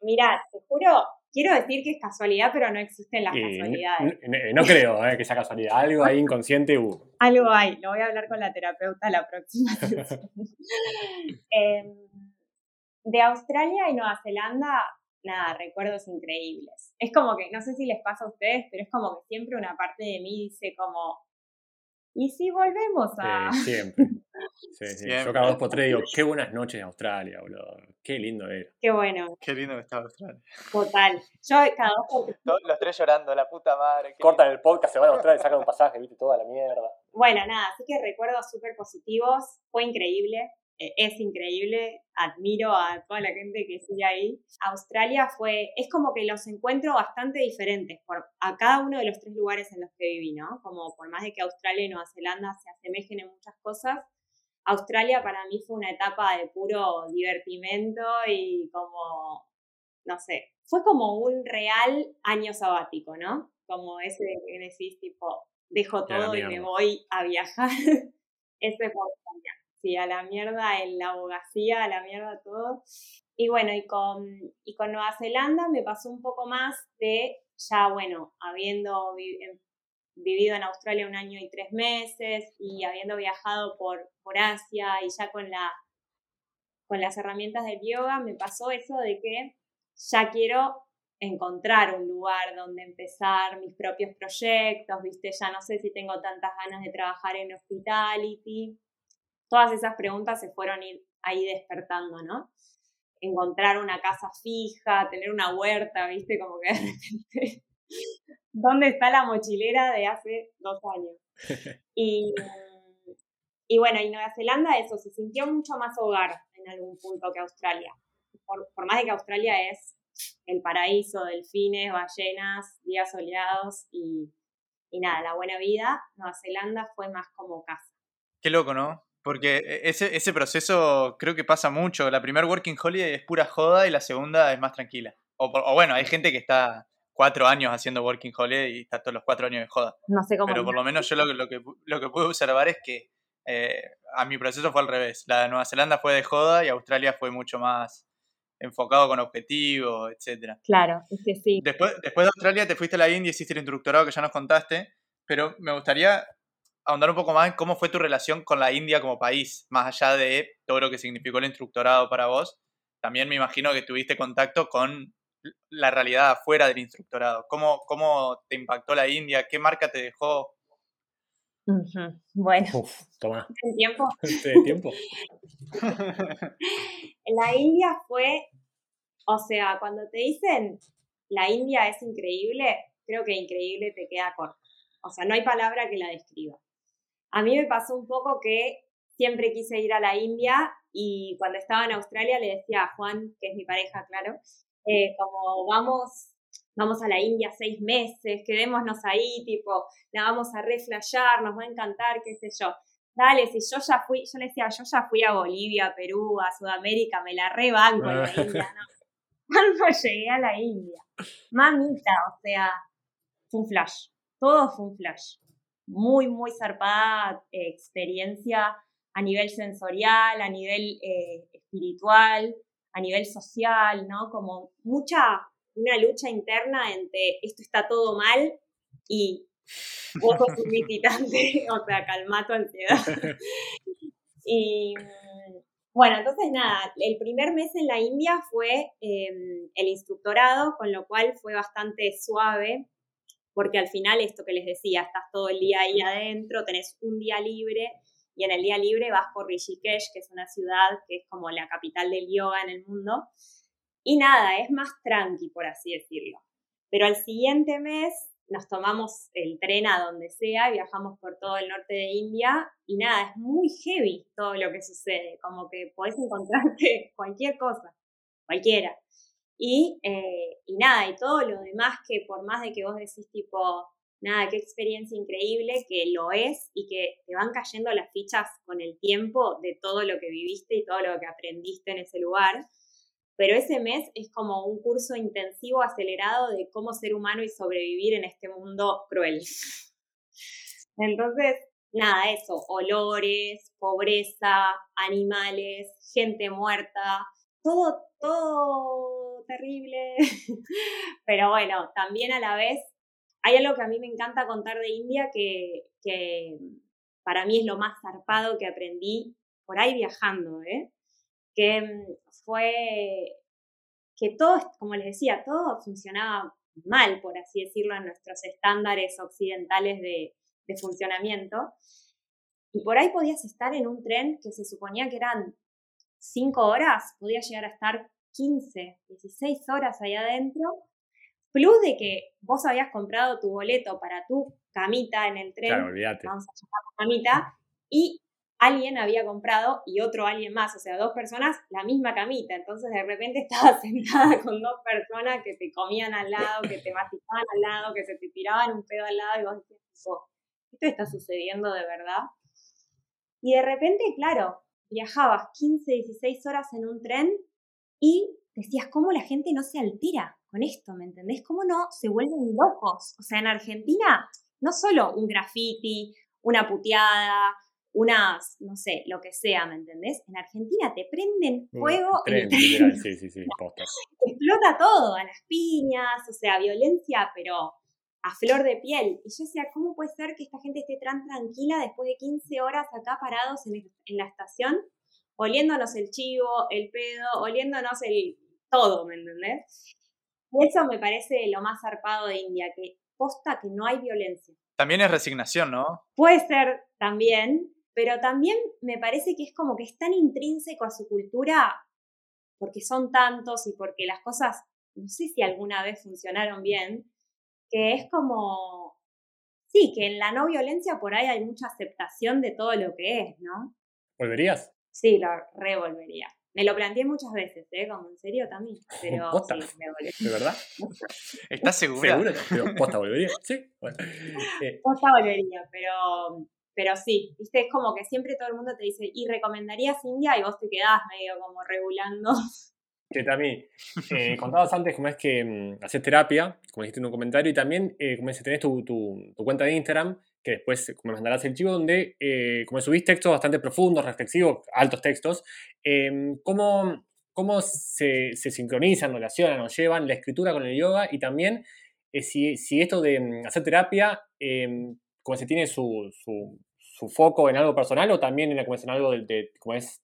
mira, te juro, quiero decir que es casualidad, pero no existen las casualidades. No, creo eh, que sea casualidad. Algo ahí inconsciente hubo. Algo hay. Lo voy a hablar con la terapeuta la próxima eh, de Australia y Nueva Zelanda, nada, recuerdos increíbles. Es como que, no sé si les pasa a ustedes, pero es como que siempre una parte de mí dice como, ¿y si volvemos a...? siempre. Sí, sí. Yo cada dos por tres digo, qué buenas noches en Australia, boludo. Qué lindo era. Qué bueno. Qué lindo que estaba Australia. Total. Yo cada dos por tres... Los tres llorando, la puta madre. Cortan el podcast, se van a Australia, sacan un pasaje, viste, toda la mierda. Bueno, nada, así que recuerdos súper positivos. Fue increíble. Eh, es increíble, admiro a toda la gente que sigue ahí. Australia fue, es como que los encuentro bastante diferentes por, a cada uno de los tres lugares en los que viví, ¿no? Como por más de que Australia y Nueva Zelanda se asemejen en muchas cosas, Australia para mí fue una etapa de puro divertimento y como, no sé, fue como un real año sabático, ¿no? Como ese que decís, tipo, dejo todo y me voy a viajar. ese fue Australia sí, a la mierda en la abogacía, a la mierda todo. Y bueno, y con, y con Nueva Zelanda me pasó un poco más de ya, bueno, habiendo em, vivido en Australia un año y tres meses y habiendo viajado por, por Asia y ya con, la, con las herramientas del yoga, me pasó eso de que ya quiero encontrar un lugar donde empezar mis propios proyectos, viste, ya no sé si tengo tantas ganas de trabajar en hospitality, todas esas preguntas se fueron ahí despertando, ¿no? Encontrar una casa fija, tener una huerta, ¿viste? Como que ¿dónde está la mochilera de hace dos años? Y, y bueno, y Nueva Zelanda eso, se sintió mucho más hogar en algún punto que Australia. Por, por más de que Australia es el paraíso, delfines, ballenas, días soleados y, y nada, la buena vida, Nueva Zelanda fue más como casa. Qué loco, ¿no? Porque e, ese, ese proceso creo que pasa mucho. La primera Working Holiday es pura joda y la segunda es más tranquila. O, bueno, hay gente que está cuatro años haciendo Working Holiday y está todos los cuatro años de joda. No sé cómo. Pero por lo menos yo lo, lo, que, lo que pude observar es que eh, a mi proceso fue al revés. La de Nueva Zelanda fue de joda y Australia fue mucho más enfocado con objetivos, etc. Claro, es que sí. Después, después de Australia te fuiste a la India, hiciste el instructorado que ya nos contaste, pero me gustaría ahondar un poco más en cómo fue tu relación con la India como país, más allá de todo lo que significó el instructorado para vos. También me imagino que tuviste contacto con la realidad afuera del instructorado. ¿Cómo, cómo te impactó la India? ¿Qué marca te dejó? Bueno, toma. ¿En tiempo? Sí, tiempo. la India fue, o sea, cuando te dicen la India es increíble, creo que increíble te queda corto. O sea, no hay palabra que la describa. A mí me pasó un poco que siempre quise ir a la India y cuando estaba en Australia le decía a Juan, que es mi pareja, claro, eh, como vamos, vamos a la India seis meses, quedémonos ahí, tipo, la vamos a reflashar, nos va a encantar, qué sé yo. Dale, si yo ya fui, yo le decía, yo ya fui a Bolivia, Perú, a Sudamérica, me la rebanco en la India, ¿no? Cuando llegué a la India, mamita, o sea, fue un flash, todo fue un flash muy, muy zarpada eh, experiencia a nivel sensorial, a nivel eh, espiritual, a nivel social, ¿no? Como mucha, una lucha interna entre esto está todo mal y vos sos un visitante, o sea, calma tu ansiedad. y bueno, entonces nada, el primer mes en la India fue em, el instructorado, con lo cual fue bastante suave porque al final esto que les decía, estás todo el día ahí adentro, tenés un día libre y en el día libre vas por Rishikesh, que es una ciudad que es como la capital del yoga en el mundo. Y nada, es más tranqui, por así decirlo. Pero al siguiente mes nos tomamos el tren a donde sea viajamos por todo el norte de India y nada, es muy heavy todo lo que sucede, como que podés encontrarte cualquier cosa, cualquiera. Y, eh, y nada, y todo lo demás que por más de que vos decís tipo, nada, qué experiencia increíble, que lo es y que te van cayendo las fichas con el tiempo de todo lo que viviste y todo lo que aprendiste en ese lugar pero ese mes es como un curso intensivo acelerado de cómo ser humano y sobrevivir en este mundo cruel. Entonces, nada, eso, olores, pobreza, animales, gente muerta, todo, todo terrible. Pero bueno, también a la vez hay algo que a mí me encanta contar de India que, que para mí es lo más zarpado que aprendí por ahí viajando, ¿eh? que mm, fue que todo, como les decía, todo funcionaba mal, por así decirlo, en nuestros estándares occidentales de, funcionamiento. Y por ahí podías estar en un tren que se suponía que eran cinco horas, podías llegar a estar 15, 16 horas ahí adentro, plus de que vos habías comprado tu boleto para tu camita en el tren, claro, vamos a llamar camita, y alguien había comprado y otro alguien más, o sea, dos personas, la misma camita. Entonces de repente estabas sentada con dos personas que te comían al lado, que te masticaban al lado, que se te tiraban un pedo al lado y vos decías, esto está sucediendo de verdad. Y de repente, claro, viajabas 15, 16 horas en un tren y decías, ¿cómo la gente no se altera con esto? ¿Me entendés? ¿Cómo no se vuelven locos? O sea, en Argentina, no solo un graffiti, una puteada, unas, no sé, lo que sea, ¿me entendés? En Argentina te prenden mm, fuego. sí, sí, sí, Explota todo, a las piñas, o sea, violencia, pero a flor de piel. Y yo decía, ¿cómo puede ser que esta gente esté tan tranquila después de 15 horas acá parados en, en la estación, oliéndonos el chivo, el pedo, oliéndonos el todo, ¿me entendés? Eso me parece lo más zarpado de India, que posta que no hay violencia. También es resignación, ¿no? Puede ser también, pero también me parece que es como que es tan intrínseco a su cultura porque son tantos y porque las cosas, no sé si alguna vez funcionaron bien, que es como, sí, que en la no violencia por ahí hay mucha aceptación de todo lo que es, ¿no? ¿Volverías? Sí, lo revolvería. Me lo planteé muchas veces, ¿eh? Como en serio también. Pero sí, me volvería. ¿De verdad? ¿Estás segura? ¿Segura? Pero posta volvería, sí. Bueno. Eh. Posta volvería, pero pero sí, viste, es como que siempre todo el mundo te dice, ¿y recomendarías India? Y vos te quedás medio como regulando. Que también, eh, contabas antes cómo es que mm, haces terapia, como dijiste en un comentario, y también eh, como es, tenés tu, tu, cuenta de Instagram, que después como mandarás el chivo, donde eh, como subís textos bastante profundos, reflexivos, altos textos, em, ¿cómo, cómo se, se, sincronizan, relacionan o llevan la escritura con el yoga? Y también eh, si, si, esto de mm, hacer terapia, em, como se tiene su, su, foco en algo personal o también en, algo de, como es,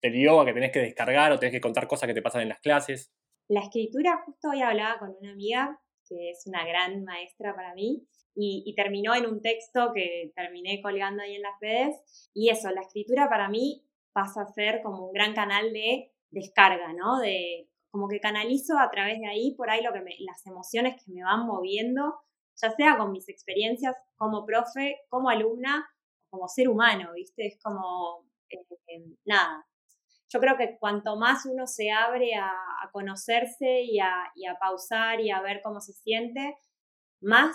del yoga que tenés que descargar o tenés que contar cosas que te pasan en las clases? La escritura, justo hoy hablaba con una amiga que es una gran maestra para mí y, terminó en un texto que terminé colgando ahí en las redes y eso, la escritura para mí pasa a ser como un gran canal de descarga, ¿no? De como que canalizo a través de ahí por ahí lo que me, las emociones que me van moviendo, ya sea con mis experiencias como profe, como alumna como ser humano, ¿viste? Es como, eh, nada. Yo creo que cuanto más uno se abre a, conocerse y a, pausar y a ver cómo se siente, más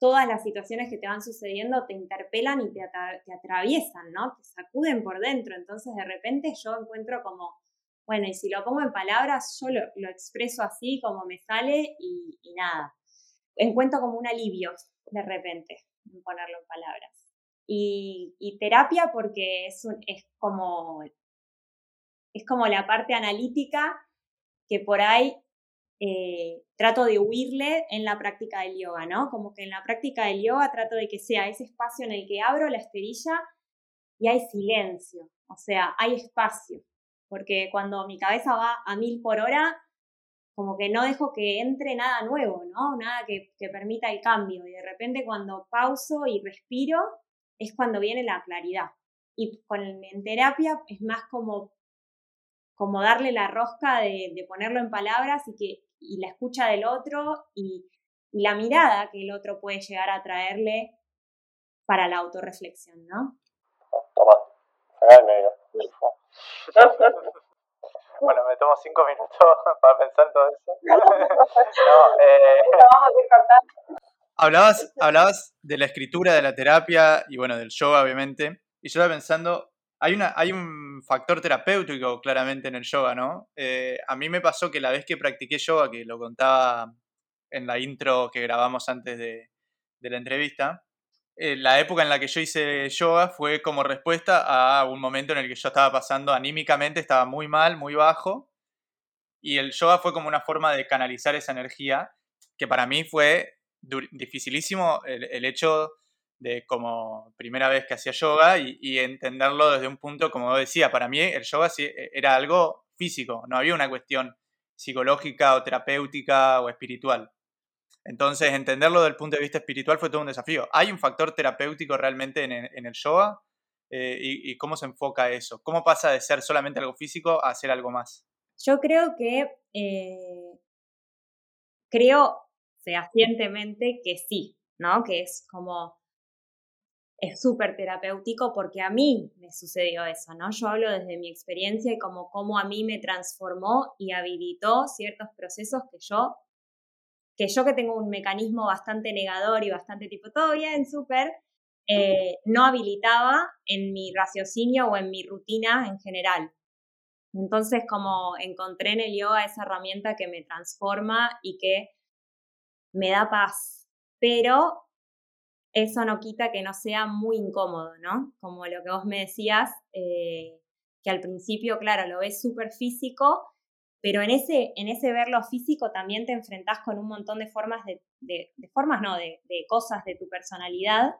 todas las situaciones que te van sucediendo te interpelan y te, atraviesan, ¿no? Te sacuden por dentro. Entonces, de repente yo encuentro como, bueno, y si lo pongo en palabras, yo lo, expreso así como me sale y, nada. Encuentro como un alivio de repente en ponerlo en palabras y, terapia porque es, es, como, es como la parte analítica que por ahí eh, trato de huirle en la práctica del yoga, ¿no? Como que en la práctica del yoga trato de que sea ese espacio en el que abro la esterilla y hay silencio, o sea, hay espacio, porque cuando mi cabeza va a mil por hora, como que no dejo que entre nada nuevo, ¿no? Nada que, permita el cambio. Y de repente cuando pauso y respiro, es cuando viene la claridad. Y con, en terapia es más como, como darle la rosca de ponerlo en palabras y que y la escucha del otro y, la mirada que el otro puede llegar a traerle para la autorreflexión, ¿no? Toma, acá bueno, me tomo cinco minutos para pensar todo eso. no, eh... Vamos a ir cortando. Hablabas, hablabas de la escritura, de la terapia y bueno, del yoga, obviamente. Y yo estaba pensando, hay, una, hay un factor terapéutico claramente en el yoga, ¿no? Eh, a mí me pasó que la vez que practiqué yoga, que lo contaba en la intro que grabamos antes de, la entrevista, eh, la época en la que yo hice yoga fue como respuesta a un momento en el que yo estaba pasando anímicamente, estaba muy mal, muy bajo, y el yoga fue como una forma de canalizar esa energía, que para mí fue dificilísimo el, el hecho de como primera vez que hacía yoga y, entenderlo desde un punto, como decía, para mí el yoga e, era algo físico, no había una cuestión psicológica o terapéutica o espiritual. Entonces, entenderlo desde el punto de vista espiritual fue todo un desafío. ¿Hay un factor terapéutico realmente en, el yoga? Eh, y, cómo se enfoca eso? ¿Cómo pasa de ser solamente algo físico a ser algo más? Yo creo que, eh, creo fehacientemente que sí, ¿no? Que es como es súper terapéutico porque a mí me sucedió eso, ¿no? Yo hablo desde mi experiencia y como cómo a mí me transformó y habilitó ciertos procesos que yo, que yo que tengo un mecanismo bastante negador y bastante tipo, todo bien, súper, eh, no habilitaba en mi raciocinio o en mi rutina en general. Entonces, como encontré en el yoga esa herramienta que me transforma y que me da paz, pero eso no quita que no sea muy incómodo, ¿no? Como lo que vos me decías, eh, que al principio, claro, lo ves súper físico, pero en ese, en ese verlo físico también te enfrentás con un montón de formas, de, de, formas no, de, de, cosas de tu personalidad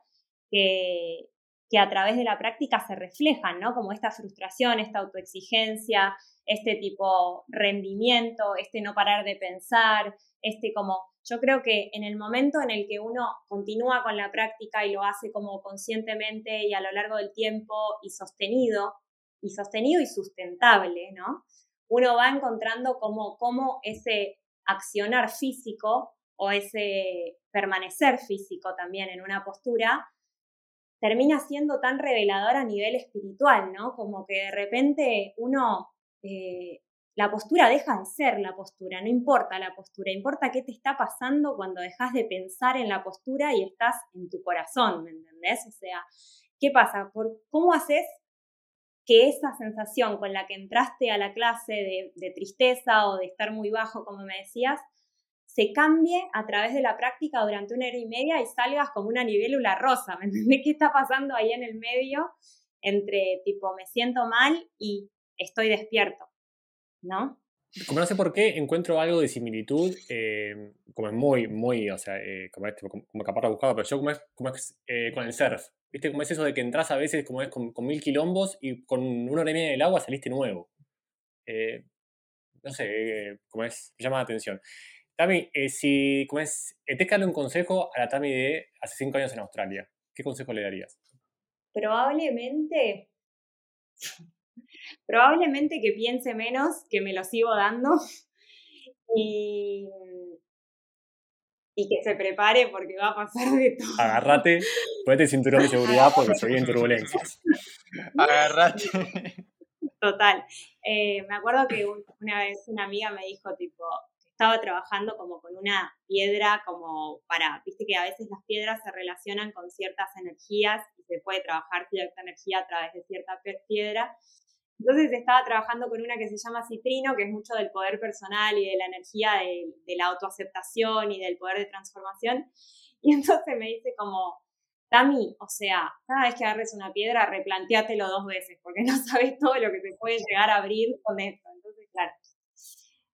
que, que a través de la práctica se reflejan, ¿no? Como esta frustración, esta autoexigencia, este tipo rendimiento, este no parar de pensar, este como yo creo que en el momento en el que uno continúa con la práctica y lo hace como conscientemente y a lo largo del tiempo y sostenido, y sostenido y sustentable, ¿no? Uno va encontrando como, como ese accionar físico o ese permanecer físico también en una postura termina siendo tan revelador a nivel espiritual, ¿no? Como que de repente uno eh, la postura deja de ser la postura, no importa la postura, importa qué te está pasando cuando dejas de pensar en la postura y estás en tu corazón, ¿me entendés? O sea, ¿qué pasa? ¿Por, ¿Cómo haces que esa sensación con la que entraste a la clase de, tristeza o de estar muy bajo, como me decías, se cambie a través de la práctica durante una hora y media y salgas como una nivelula rosa, ¿me entendés? ¿Qué está pasando ahí en el medio entre tipo me siento mal y estoy despierto? ¿no? Como no sé por qué, encuentro algo de similitud, eh, como es muy, muy, o sea, eh, como, este, como, como capaz buscado, pero yo como es, como es eh, con el surf, ¿viste? Como es eso de que entras a veces como es con, mil quilombos y con una hora y media del agua saliste nuevo. no sé, como es, llama la atención. Tami, si, como es, te darle un consejo a la Tami de hace cinco años en Australia, ¿qué consejo le darías? Probablemente Probablemente que piense menos, que me lo sigo dando y, y que se prepare porque va a pasar de todo. Agárrate, ponete cinturón de seguridad porque se vienen turbulencias. Agárrate. Total. Eh, me acuerdo que una vez una amiga me dijo, tipo, estaba trabajando como con una piedra, como para, viste que a veces las piedras se relacionan con ciertas energías y se puede trabajar cierta energía a través de cierta piedra. Entonces estaba trabajando con una que se llama Citrino, que es mucho del poder personal y de la energía de, la autoaceptación y del poder de transformación. Y entonces me dice como, Tami, o sea, cada vez que agarres una piedra, replanteátelo dos veces, porque no sabes todo lo que te puede llegar a abrir con esto. Entonces, claro,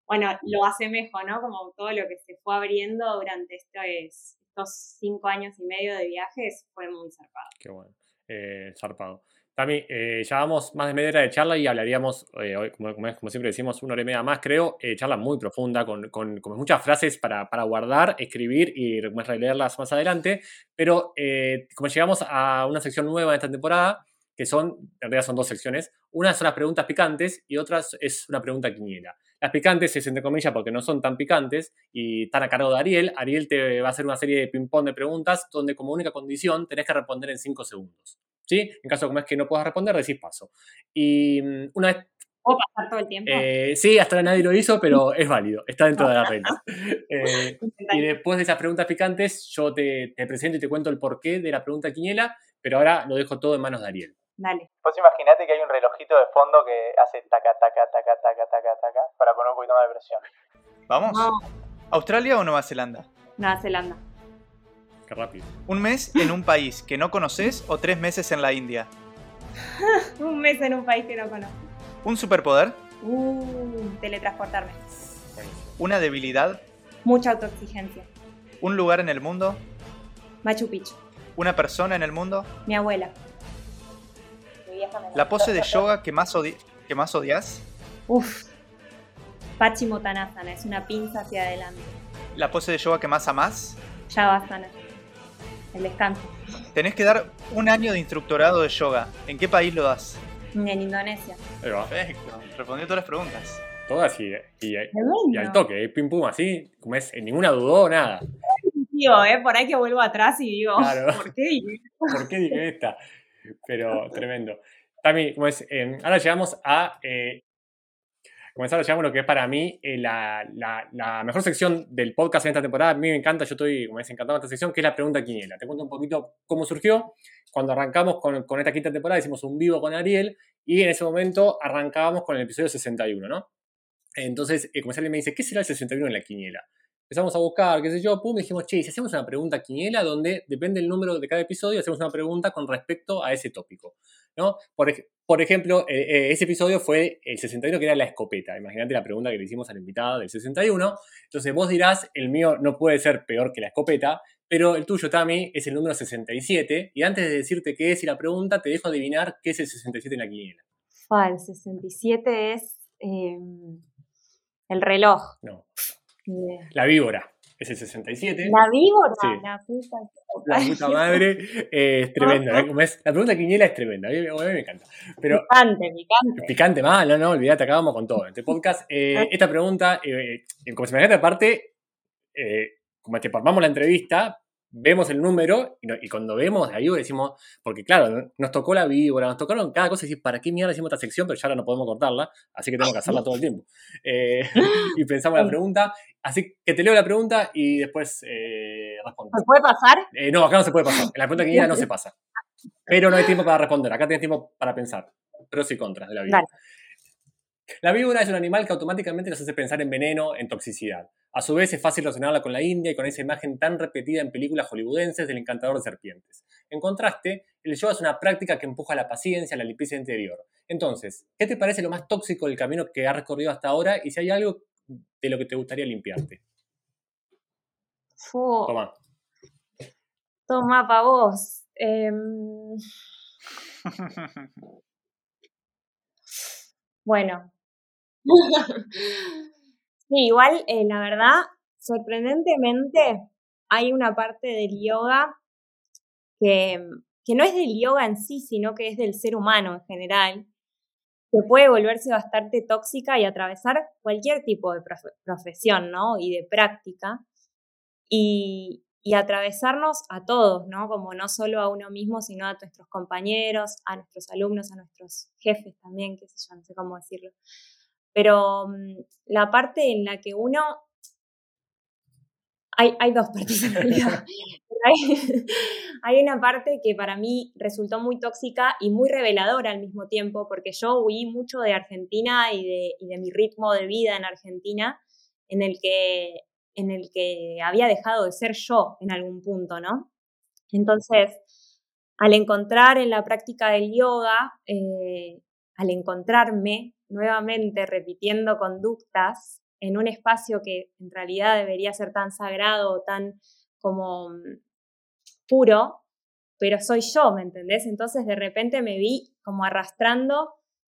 bueno, lo mejor, ¿no? Como todo lo que se fue abriendo durante estos, estos cinco años y medio de viajes fue muy zarpado. Qué bueno, eh, zarpado. Tami, eh, ya vamos más de media hora de charla y hablaríamos, eh, hoy, como, como, siempre decimos, una hora y media más, creo, eh, charla muy profunda, con, con, muchas frases para, para, guardar, escribir y releerlas más adelante. Pero como llegamos a una sección nueva de esta temporada, que son, en realidad son dos secciones. Una son las preguntas picantes y otra es una pregunta quiniela. Las picantes es entre comillas porque no son tan picantes y están a cargo de Ariel. Ariel te va a hacer una serie de ping-pong de preguntas donde como única condición tenés que responder en 5 segundos. ¿Sí? En caso como es que no puedas responder, decís paso. Y mm, una vez ¿Puedo pasar todo el tiempo? eh, sí, hasta ahora nadie lo hizo, pero es válido, está dentro de las reglas. Eh, y después de esas preguntas picantes, yo te, te presento y te cuento el porqué de la pregunta quiniela, pero ahora lo dejo todo en manos de Ariel. Dale. Pues imagínate que hay un relojito de fondo que hace taca, taca, taca, taca, taca, taca, para poner un poquito más de presión. ¿Vamos? No, ¿Australia o Nueva Zelanda? Nueva Zelanda. Qué rápido. ¿Un mes en un país que no conoces o tres meses en la India? Un mes en un país que no conozco. ¿Un superpoder? Uh, teletransportarme. ¿Una debilidad? Mucha autoexigencia. ¿Un lugar en el mundo? Machu Picchu. ¿Una persona en el mundo? Mi abuela. Mi ¿La pose de yoga que más, odi- que más odias? Uf. Pachimotanasana. Es una pinza hacia adelante. ¿La pose de yoga que más amás? Shavasana. El descanso. Tenés que dar un año de instructorado de yoga. ¿En qué país lo das? En Indonesia. Perfecto. Respondió todas las preguntas. Todas y, y, y al toque, eh, pim pum, así, como es, ninguna dudó, nada. Digo, ¿eh? Por ahí que vuelvo atrás y digo, Claro. ¿por qué? ¿Por qué dije esta? Pero tremendo. Tami, como es, eh, ahora llegamos a. Eh, como es, ahora llegamos a lo que es para mí eh, la, la- mejor sección del podcast en esta temporada. A mí me encanta, yo estoy como es, encantado de esta sección, que es la pregunta quiniela. Te cuento un poquito cómo surgió. Cuando arrancamos con, con esta quinta temporada, hicimos un vivo con Ariel y en ese momento arrancábamos con el episodio 61, ¿no? Entonces, eh, alguien me dice, ¿qué será el 61 en la quiniela? Empezamos a buscar, qué sé yo, pum, y dijimos, che, si hacemos una pregunta quiniela donde depende el número de cada episodio, hacemos una pregunta con respecto a ese tópico, ¿no? Por, por ejemplo, eh, eh, ese episodio fue el 61 que era la escopeta. Imagínate la pregunta que le hicimos a la invitada del 61. Entonces vos dirás, el mío no puede ser peor que la escopeta, pero el tuyo, Tami, es el número 67. Y antes de decirte qué es y la pregunta, te dejo adivinar qué es el 67 en la quiniela. Fa, el 67 es eh, el reloj. No, la víbora es el 67. La víbora, Sí. la puta. La puta madre eh, es tremenda. ¿eh? Como es, la pregunta quiniela es tremenda. A mí, a mí me encanta. Pero Picante, picante. picante mal, no, no, olvídate, acabamos con todo. Este podcast, eh, esta pregunta, eh, eh, como se me aparte, eh, como te formamos la entrevista, vemos el número y, no- y cuando vemos la víbora decimos, porque claro, ¿no? nos tocó la víbora, nos tocaron cada cosa y decís, ¿para qué mierda hicimos esta sección? Pero ya ahora no podemos cortarla, así que tenemos que hacerla todo el tiempo. Eh, y pensamos la pregunta, así que te leo la pregunta y después eh, respondes. ¿Me puede pasar? Eh, no, acá no se puede pasar. En la pregunta quiniela no se pasa. Pero no hay tiempo para responder. Acá tienes tiempo para pensar. Pros y contras de la víbora. Dale. La víbora es un animal que automáticamente nos hace pensar en veneno, en toxicidad. A su vez es fácil relacionarla con la India y con esa imagen tan repetida en películas hollywoodenses del encantador de serpientes. En contraste, el yoga es una práctica que empuja la paciencia, la limpieza interior. Entonces, ¿qué te parece lo más tóxico del camino que has recorrido hasta ahora y si hay algo de lo que te gustaría limpiarte? Fu, Toma. toma pa' vos. Em, bueno. sí, igual, eh, la verdad, sorprendentemente, hay una parte del yoga que, que no es del yoga en sí, sino que es del ser humano en general, que puede volverse bastante tóxica y atravesar cualquier tipo de profe- profesión, ¿no? Y de práctica. Y, y atravesarnos a todos, ¿no? Como no solo a uno mismo, sino a nuestros compañeros, a nuestros alumnos, a nuestros jefes también, qué sé yo, no sé cómo decirlo. Pero mm, la parte en la que uno... Hay, hay dos partes en realidad. Hay, hay una parte que para mí resultó muy tóxica y muy reveladora al mismo tiempo, porque yo huí mucho de Argentina y de, y de mi ritmo de vida en Argentina, en el que en el que había dejado de ser yo en algún punto, ¿no? Entonces, al encontrar en la práctica del yoga, eh, al encontrarme nuevamente repitiendo conductas en un espacio que en realidad debería ser tan sagrado o tan como mm, puro, pero soy yo, ¿me entendés? Entonces de repente me vi como arrastrando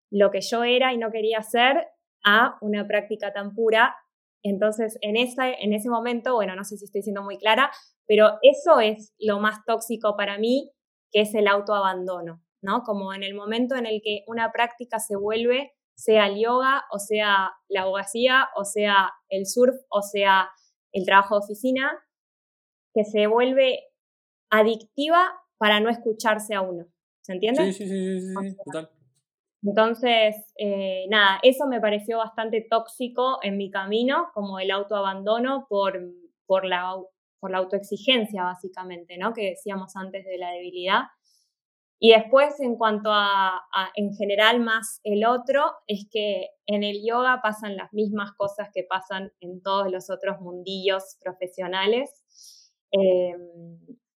lo que yo era y no quería hacer a una práctica tan pura entonces, en, en ese momento, bueno, no sé si estoy siendo muy clara, pero eso es lo más tóxico para mí, que es el autoabandono. ¿no? Como en el momento en el que una práctica se vuelve, sea el yoga, o sea la abogacía, o sea el surf, o sea el trabajo de oficina, que se vuelve adictiva para no escucharse a uno. ¿Se entiende? Sí, sí, sí, sí, sí, total. Entonces, eh, nada, eso me pareció bastante tóxico en mi camino, como el autoabandono por, por, la, por la autoexigencia, básicamente, ¿no? Que decíamos antes de la debilidad. Y después, en cuanto a, en general más el otro, es que en el yoga pasan las mismas cosas que pasan en todos los otros mundillos profesionales, eh,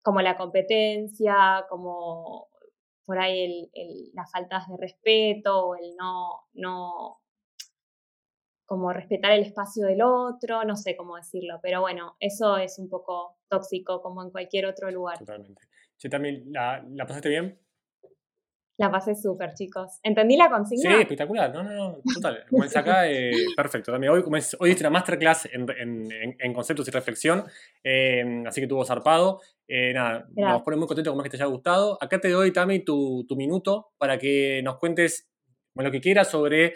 como la competencia, como por ahí el, las faltas de respeto, el no, no, como respetar el espacio del otro, no sé cómo decirlo, pero bueno, eso es un poco tóxico como en cualquier otro lugar. Totalmente. Che, también, ¿la, ¿la pasaste bien? La pasé súper, chicos. ¿Entendí la consigna? Sí, espectacular. No, no, no, total. Como es acá, eh, perfecto. También hoy, hoy hice una masterclass en, en, en, conceptos y reflexión, eh, así que tuvo zarpado. Eh, nada, Gracias. nos pone muy contentos con más que te haya gustado. Acá te doy, Tami, tu, tu minuto para que nos cuentes bueno, lo que quieras sobre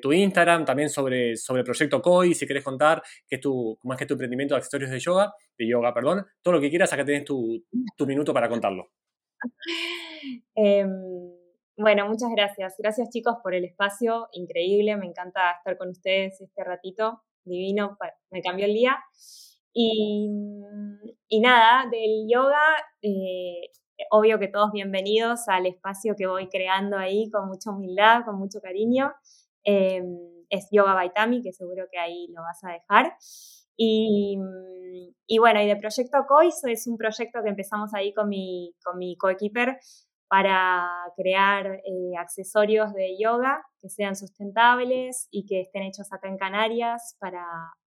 tu Instagram, también sobre, sobre el proyecto COI, si querés contar qué es tu, cómo es que es tu emprendimiento de accesorios de yoga, de yoga, perdón. Todo lo que quieras, acá tenés tu, tu minuto para contarlo. Eh, bueno, muchas gracias. Gracias chicos por el espacio, increíble, me encanta estar con ustedes este ratito, divino, me cambió el día. Y, nada, del yoga, eh, obvio que todos bienvenidos al espacio que voy creando ahí con mucha humildad, con mucho cariño. Eh, es Yoga Baitami, que seguro que ahí lo vas a dejar. Y, y, bueno, y de Proyecto COIS es un proyecto que empezamos ahí con mi, con mi coequiper para crear eh, accesorios de yoga que sean sustentables y que estén hechos acá en Canarias para,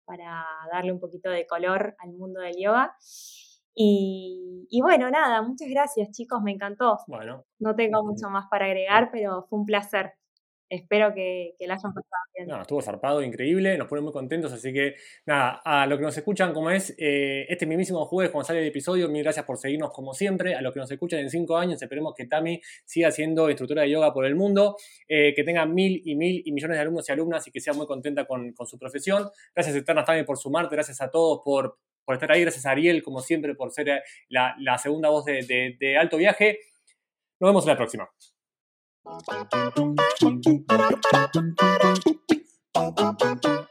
para darle un poquito de color al mundo del yoga. Y, y, bueno, nada, muchas gracias chicos, me encantó. Bueno. No tengo mucho más para agregar, pero fue un placer espero que, la hayan pasado bien. No, estuvo zarpado, increíble, nos pone muy contentos, así que nada, a los que nos escuchan, como es eh, este mismísimo jueves cuando sale el episodio, mil gracias por seguirnos como siempre, a los que nos escuchan en cinco años, esperemos que Tami siga siendo instructora de yoga por el mundo, eh, que tenga mil y mil y millones de alumnos y alumnas y que sea muy contenta con, su profesión. Gracias Eternas Tami por sumarte, gracias a todos por, por estar ahí, gracias a Ariel, como siempre, por ser la, segunda voz de, de, de Alto Viaje. Nos vemos en la próxima. Thank you.